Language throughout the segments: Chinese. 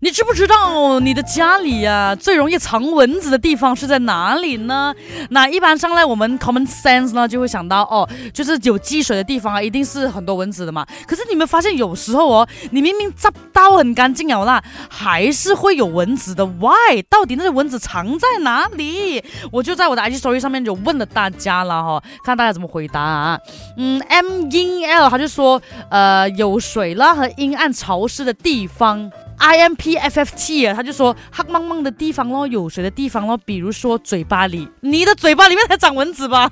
你知不知道你的家里呀最容易藏蚊子的地方是在哪里呢？那一般上来我们 common sense 呢就会想到哦，就是有积水的地方啊，一定是很多蚊子的嘛。可是你们发现有时候哦，你明明 zap 到很干净了啦，还是会有蚊子的。Why？到底那些蚊子藏在哪里？我就在我的 IG story 上面就问了大家了哈，看大家怎么回答啊。嗯，M in L 他就说，呃，有水啦和阴暗潮湿的地方。I M P F F T 啊，他就说黑蒙蒙的地方咯，有水的地方咯，比如说嘴巴里，你的嘴巴里面才长蚊子吧？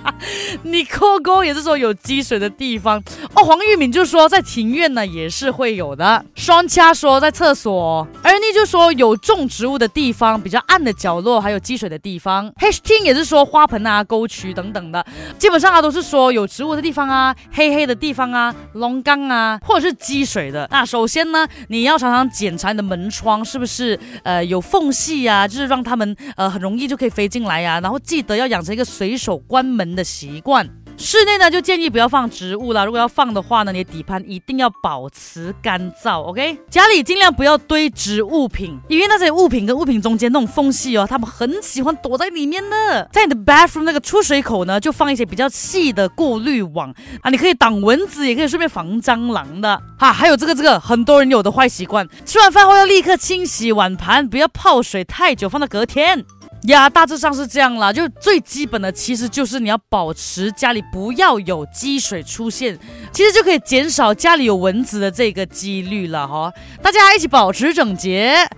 你扣勾也是说有积水的地方哦。黄玉敏就说在庭院呢也是会有的。双掐说在厕所，而你就说有种植物的地方，比较暗的角落，还有积水的地方。Histine 也是说花盆啊、沟渠等等的，基本上啊都是说有植物的地方啊、黑黑的地方啊、龙缸啊，或者是积水的。那首先呢，你要常常检查你的门窗是不是呃有缝隙呀，就是让他们呃很容易就可以飞进来呀。然后记得要养成一个随手关门的习惯。室内呢，就建议不要放植物啦。如果要放的话呢，你的底盘一定要保持干燥，OK？家里尽量不要堆植物品，因为那些物品跟物品中间那种缝隙哦，他们很喜欢躲在里面的。在你的 bathroom 那个出水口呢，就放一些比较细的过滤网啊，你可以挡蚊子，也可以顺便防蟑螂的。哈，还有这个这个很多人有的坏习惯，吃完饭后要立刻清洗碗盘，不要泡水太久，放到隔天。呀，大致上是这样啦，就最基本的其实就是你要保持家里不要有积水出现，其实就可以减少家里有蚊子的这个几率了哈。大家一起保持整洁。